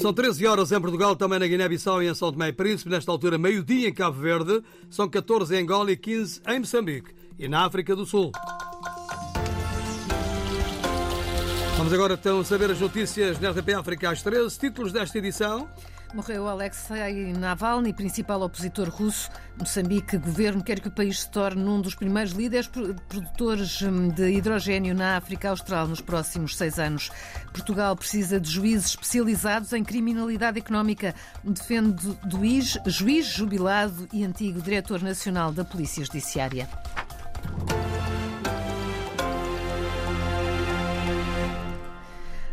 São 13 horas em Portugal, também na Guiné-Bissau e em São Tomé e Príncipe. Nesta altura, meio-dia em Cabo Verde. São 14 em Angola e 15 em Moçambique. E na África do Sul. Vamos agora então saber as notícias da RTP África às 13. Títulos desta edição. Morreu Alexei Navalny, principal opositor russo. Moçambique, governo quer que o país se torne um dos primeiros líderes produtores hum, de hidrogênio na África Austral nos próximos seis anos. Portugal precisa de juízes especializados em criminalidade económica. Defende do juiz jubilado e antigo diretor nacional da Polícia Judiciária.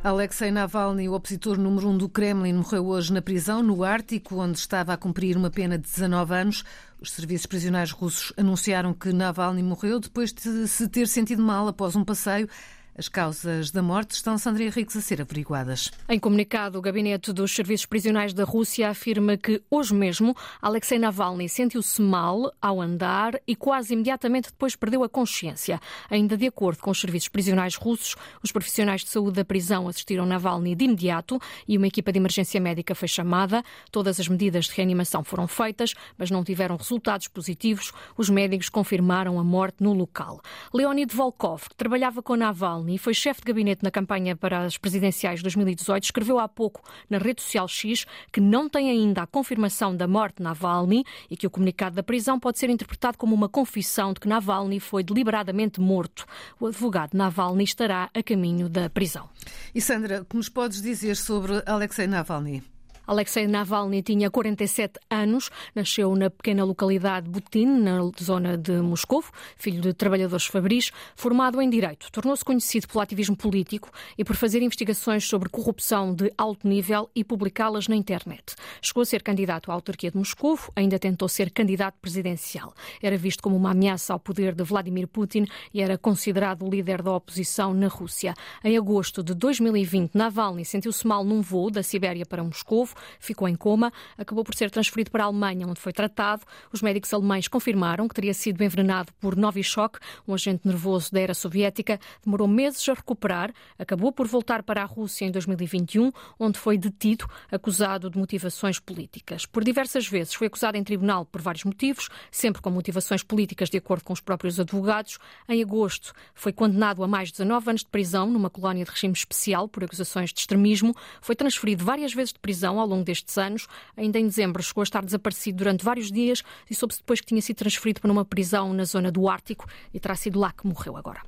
Alexei Navalny, o opositor número um do Kremlin, morreu hoje na prisão no Ártico, onde estava a cumprir uma pena de 19 anos. Os serviços prisionais russos anunciaram que Navalny morreu depois de se ter sentido mal após um passeio. As causas da morte estão, Sandra Henriques, a ser averiguadas. Em comunicado, o Gabinete dos Serviços Prisionais da Rússia afirma que hoje mesmo Alexei Navalny sentiu-se mal ao andar e quase imediatamente depois perdeu a consciência. Ainda de acordo com os serviços prisionais russos, os profissionais de saúde da prisão assistiram Navalny de imediato e uma equipa de emergência médica foi chamada. Todas as medidas de reanimação foram feitas, mas não tiveram resultados positivos. Os médicos confirmaram a morte no local. Leonid Volkov, que trabalhava com Navalny, Navalny foi chefe de gabinete na campanha para as presidenciais de 2018, escreveu há pouco na rede social X que não tem ainda a confirmação da morte de Navalny e que o comunicado da prisão pode ser interpretado como uma confissão de que Navalny foi deliberadamente morto. O advogado Navalny estará a caminho da prisão. E Sandra, que nos podes dizer sobre Alexei Navalny? Alexei Navalny tinha 47 anos, nasceu na pequena localidade Butin, na zona de Moscou, filho de trabalhadores fabris, formado em Direito. Tornou-se conhecido pelo ativismo político e por fazer investigações sobre corrupção de alto nível e publicá-las na internet. Chegou a ser candidato à autarquia de Moscou, ainda tentou ser candidato presidencial. Era visto como uma ameaça ao poder de Vladimir Putin e era considerado líder da oposição na Rússia. Em agosto de 2020, Navalny sentiu-se mal num voo da Sibéria para Moscou ficou em coma, acabou por ser transferido para a Alemanha, onde foi tratado. Os médicos alemães confirmaram que teria sido envenenado por Novichok, um agente nervoso da era soviética. Demorou meses a recuperar, acabou por voltar para a Rússia em 2021, onde foi detido, acusado de motivações políticas. Por diversas vezes foi acusado em tribunal por vários motivos, sempre com motivações políticas, de acordo com os próprios advogados. Em agosto, foi condenado a mais de 19 anos de prisão numa colónia de regime especial por acusações de extremismo. Foi transferido várias vezes de prisão ao longo destes anos. Ainda em dezembro chegou a estar desaparecido durante vários dias e soube-se depois que tinha sido transferido para uma prisão na zona do Ártico e terá sido lá que morreu agora.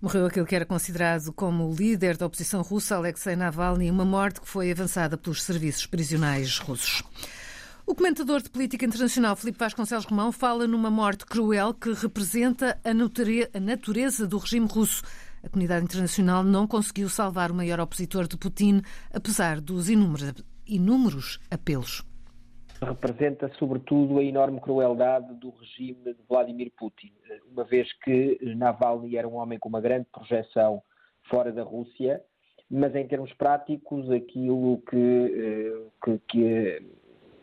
Morreu aquele que era considerado como o líder da oposição russa, Alexei Navalny, uma morte que foi avançada pelos serviços prisionais russos. O comentador de política internacional Filipe Vasconcelos Romão fala numa morte cruel que representa a natureza do regime russo. A comunidade internacional não conseguiu salvar o maior opositor de Putin, apesar dos inúmeros inúmeros apelos. Representa, sobretudo, a enorme crueldade do regime de Vladimir Putin, uma vez que Navalny era um homem com uma grande projeção fora da Rússia, mas em termos práticos, aquilo que, eh, que, que,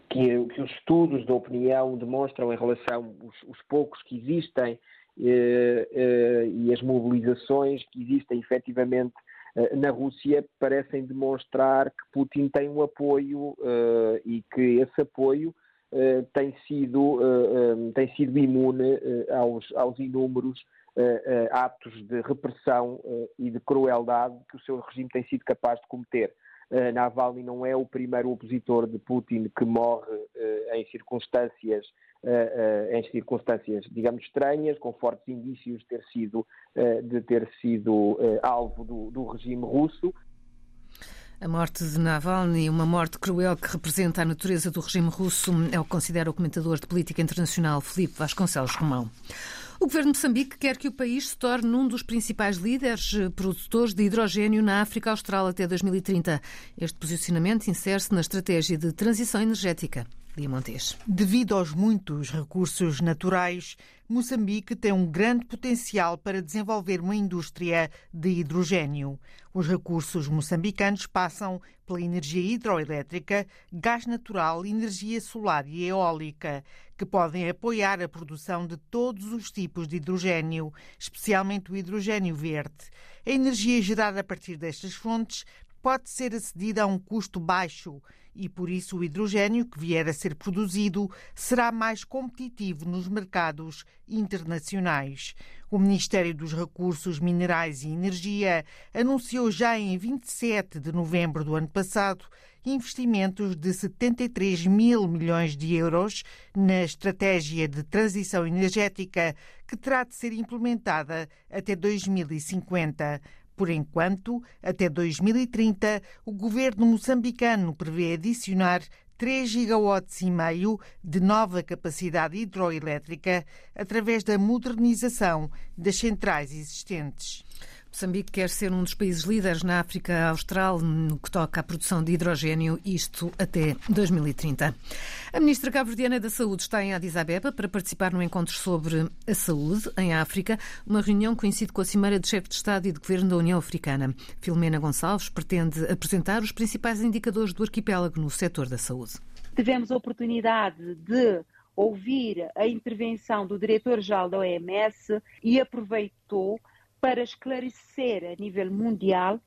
que, que os estudos da opinião demonstram em relação aos, os poucos que existem eh, eh, e as mobilizações que existem efetivamente eh, na Rússia parecem demonstrar que Putin tem um apoio uh, e que esse apoio uh, tem, sido, tem sido imune aos, aos inúmeros atos de repressão e de crueldade que o seu regime tem sido capaz de cometer. Navalny não é o primeiro opositor de Putin que morre em circunstâncias uh, em circunstâncias, digamos, estranhas, com fortes indícios de ter sido, uh, de ter sido alvo do, do regime russo. A morte de Navalny, uma morte cruel que representa a natureza do regime russo, é o que considera o comentador de política internacional Felipe Vasconcelos Romão. O governo de Moçambique quer que o país se torne um dos principais líderes produtores de hidrogênio na África Austral até 2030. Este posicionamento insere-se na estratégia de transição energética. Devido aos muitos recursos naturais, Moçambique tem um grande potencial para desenvolver uma indústria de hidrogênio. Os recursos moçambicanos passam pela energia hidroelétrica, gás natural, energia solar e eólica, que podem apoiar a produção de todos os tipos de hidrogênio, especialmente o hidrogênio verde. A energia gerada a partir destas fontes pode ser acedida a um custo baixo e por isso o hidrogênio que vier a ser produzido será mais competitivo nos mercados internacionais. O Ministério dos Recursos Minerais e Energia anunciou já em 27 de novembro do ano passado investimentos de 73 mil milhões de euros na estratégia de transição energética que terá de ser implementada até 2050. Por enquanto, até 2030, o governo moçambicano prevê adicionar 3 gigawatts e meio de nova capacidade hidroelétrica através da modernização das centrais existentes. Moçambique quer ser um dos países líderes na África Austral no que toca à produção de hidrogênio, isto até 2030. A ministra cabo-verdiana da Saúde está em Addis Abeba para participar no encontro sobre a saúde em África, uma reunião coincide com a Cimeira de Chefe de Estado e de Governo da União Africana. Filomena Gonçalves pretende apresentar os principais indicadores do arquipélago no setor da saúde. Tivemos a oportunidade de ouvir a intervenção do diretor-geral da OMS e aproveitou para esclarecer a nível mundial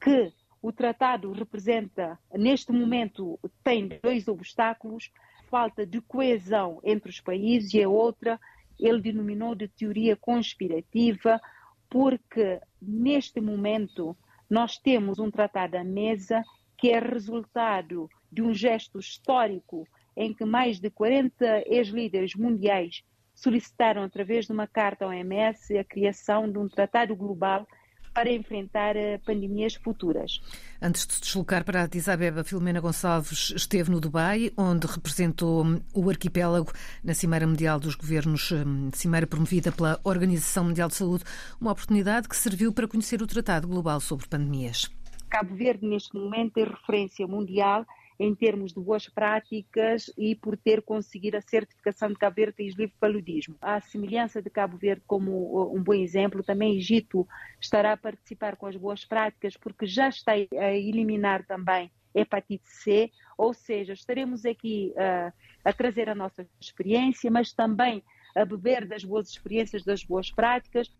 que o tratado representa, neste momento, tem dois obstáculos: falta de coesão entre os países e a outra, ele denominou de teoria conspirativa, porque neste momento nós temos um tratado à mesa que é resultado de um gesto histórico em que mais de 40 ex-líderes mundiais solicitaram, através de uma carta ao OMS, a criação de um tratado global para enfrentar eh, pandemias futuras. Antes de se deslocar para Addis Abeba, Filomena Gonçalves esteve no Dubai, onde representou hum, o arquipélago na Cimeira Mundial dos Governos, hum, cimeira promovida pela Organização Mundial de Saúde, uma oportunidade que serviu para conhecer o Tratado Global sobre Pandemias. Cabo Verde, neste momento, é referência mundial em termos de boas práticas e por ter conseguido a certificação de Cabo Verde livre de paludismo. A semelhança de Cabo Verde como uh, um bom exemplo, também Egito estará a participar com as boas práticas porque já está a eliminar também hepatite C, ou seja, estaremos aqui uh, a trazer a nossa experiência, mas também a beber das boas experiências, das boas práticas.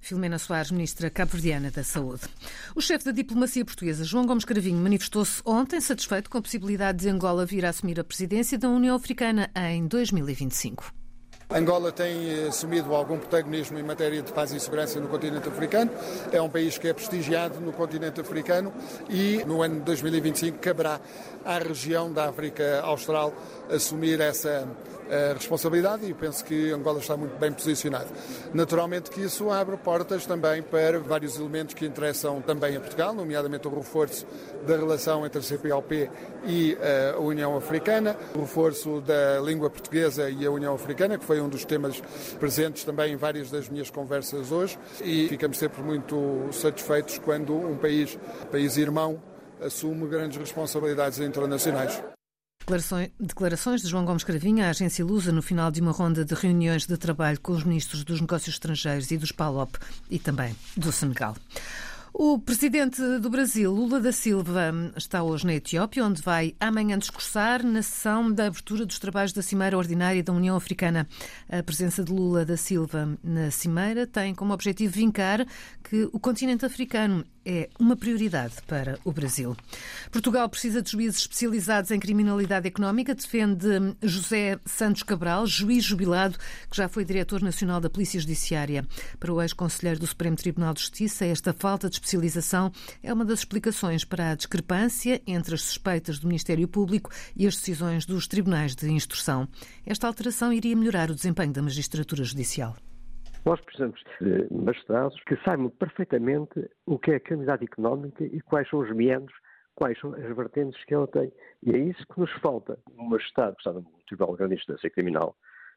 Filomena Soares, ministra cabo-verdiana da Saúde. O chefe da diplomacia portuguesa, João Gomes Cravinho, manifestou-se ontem satisfeito com a possibilidade de Angola vir a assumir a presidência da União Africana em 2025. Angola tem eh, assumido algum protagonismo em matéria de paz e segurança no continente africano. É um país que é prestigiado no continente africano e no ano de 2025 caberá à região da África Austral assumir essa a responsabilidade e penso que Angola está muito bem posicionado. Naturalmente que isso abre portas também para vários elementos que interessam também a Portugal, nomeadamente o reforço da relação entre a CPLP e eh, a União Africana, o reforço da língua portuguesa e a União Africana, que foi um dos temas presentes também em várias das minhas conversas hoje, e ficamos sempre muito satisfeitos quando um país, país irmão, assume grandes responsabilidades internacionais. Declarações de João Gomes Cravinha à agência Lusa no final de uma ronda de reuniões de trabalho com os ministros dos Negócios Estrangeiros e dos PALOP e também do Senegal. O presidente do Brasil, Lula da Silva, está hoje na Etiópia, onde vai amanhã discursar na sessão da abertura dos trabalhos da Cimeira Ordinária da União Africana. A presença de Lula da Silva na Cimeira tem como objetivo vincar que o continente africano é uma prioridade para o Brasil. Portugal precisa de juízes especializados em criminalidade económica, defende José Santos Cabral, juiz jubilado, que já foi diretor nacional da Polícia Judiciária. Para o ex-conselheiro do Supremo Tribunal de Justiça, esta falta de especialização é uma das explicações para a discrepância entre as suspeitas do Ministério Público e as decisões dos tribunais de instrução. Esta alteração iria melhorar o desempenho da magistratura judicial. Nós precisamos de magistrados que saibam perfeitamente o que é a criminalidade económica e quais são os meandros, quais são as vertentes que ela tem. E é isso que nos falta. Um magistrado que está no Tribunal de Grande Instância Criminal,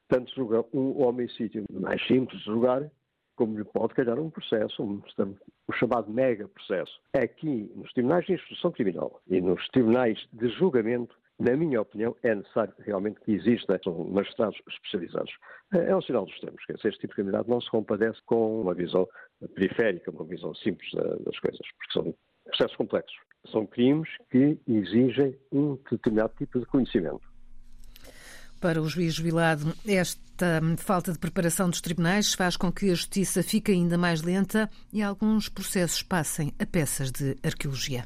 tanto julga um homicídio mais simples de julgar, como lhe pode calhar um processo, um, um chamado mega processo. Aqui, nos tribunais de instrução criminal e nos tribunais de julgamento, na minha opinião, é necessário realmente que existam magistrados especializados. É, é um sinal dos tempos, que este tipo de candidato não se compadece com uma visão periférica, uma visão simples das coisas, porque são processos complexos. São crimes que exigem um determinado tipo de conhecimento. Para o juiz jubilado, esta falta de preparação dos tribunais faz com que a justiça fique ainda mais lenta e alguns processos passem a peças de arqueologia.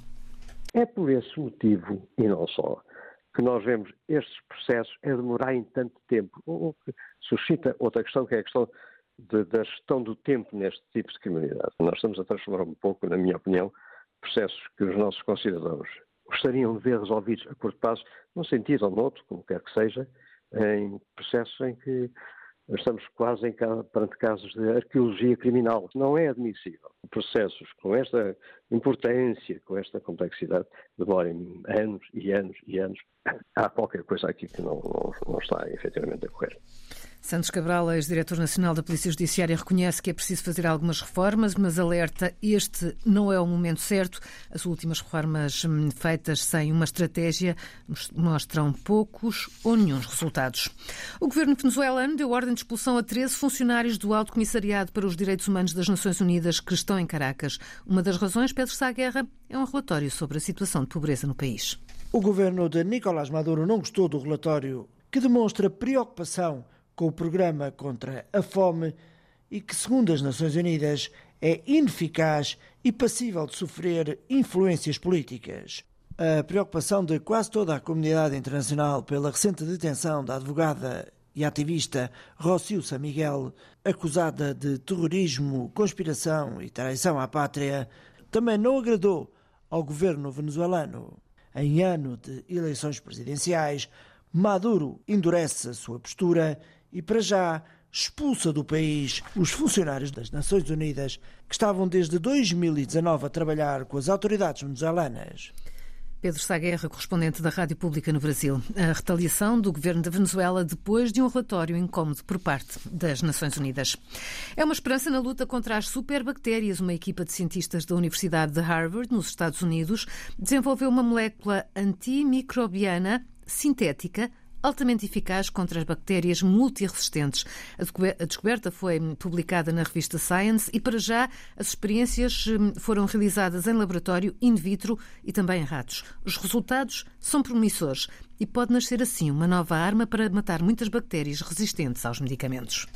É por esse motivo, e não só, que nós vemos estes processos a demorar em tanto tempo. O que suscita outra questão, que é a questão de, da gestão do tempo neste tipo de criminalidade. Nós estamos a transformar um pouco, na minha opinião, processos que os nossos concidadãos gostariam de ver resolvidos a curto prazo, num sentido ou noutro, como quer que seja, em processos em que estamos quase em, perante casos de arqueologia criminal. Não é admissível. Processos com esta importância, com esta complexidade, demorem anos e anos e anos. Há qualquer coisa aqui que não, não, não está efetivamente a correr. Santos Cabral, ex-diretor nacional da Polícia Judiciária, reconhece que é preciso fazer algumas reformas, mas alerta este não é o momento certo. As últimas reformas hum, feitas sem uma estratégia mostram poucos ou nenhum resultados. O governo venezuelano deu ordem de expulsão a 13 funcionários do Alto Comissariado para os Direitos Humanos das Nações Unidas que estão em Caracas. Uma das razões, Pedro Sá Guerra, é um relatório sobre a situação de pobreza no país. O governo de Nicolás Maduro não gostou do relatório, que demonstra preocupação com o programa contra a fome e que, segundo as Nações Unidas, é ineficaz e passível de sofrer influências políticas. A preocupação de quase toda a comunidade internacional pela recente detenção da advogada e ativista Rocio San Miguel, acusada de terrorismo, conspiração e traição à pátria, também não agradou ao governo venezuelano. Em ano de eleições presidenciais, Maduro endurece a sua postura e, para já, expulsa do país os funcionários das Nações Unidas que estavam desde 2019 a trabalhar com as autoridades venezuelanas. Pedro Saguerra, correspondente da Rádio Pública no Brasil. A retaliação do governo da Venezuela depois de um relatório incómodo por parte das Nações Unidas. É uma esperança na luta contra as superbactérias. Uma equipa de cientistas da Universidade de Harvard, nos Estados Unidos, desenvolveu uma molécula antimicrobiana sintética altamente eficaz contra as bactérias multiresistentes. A descoberta foi publicada na revista Science e, para já, as experiências hum, foram realizadas em laboratório in vitro e também em ratos. Os resultados são promissores e pode nascer assim uma nova arma para matar muitas bactérias resistentes aos medicamentos.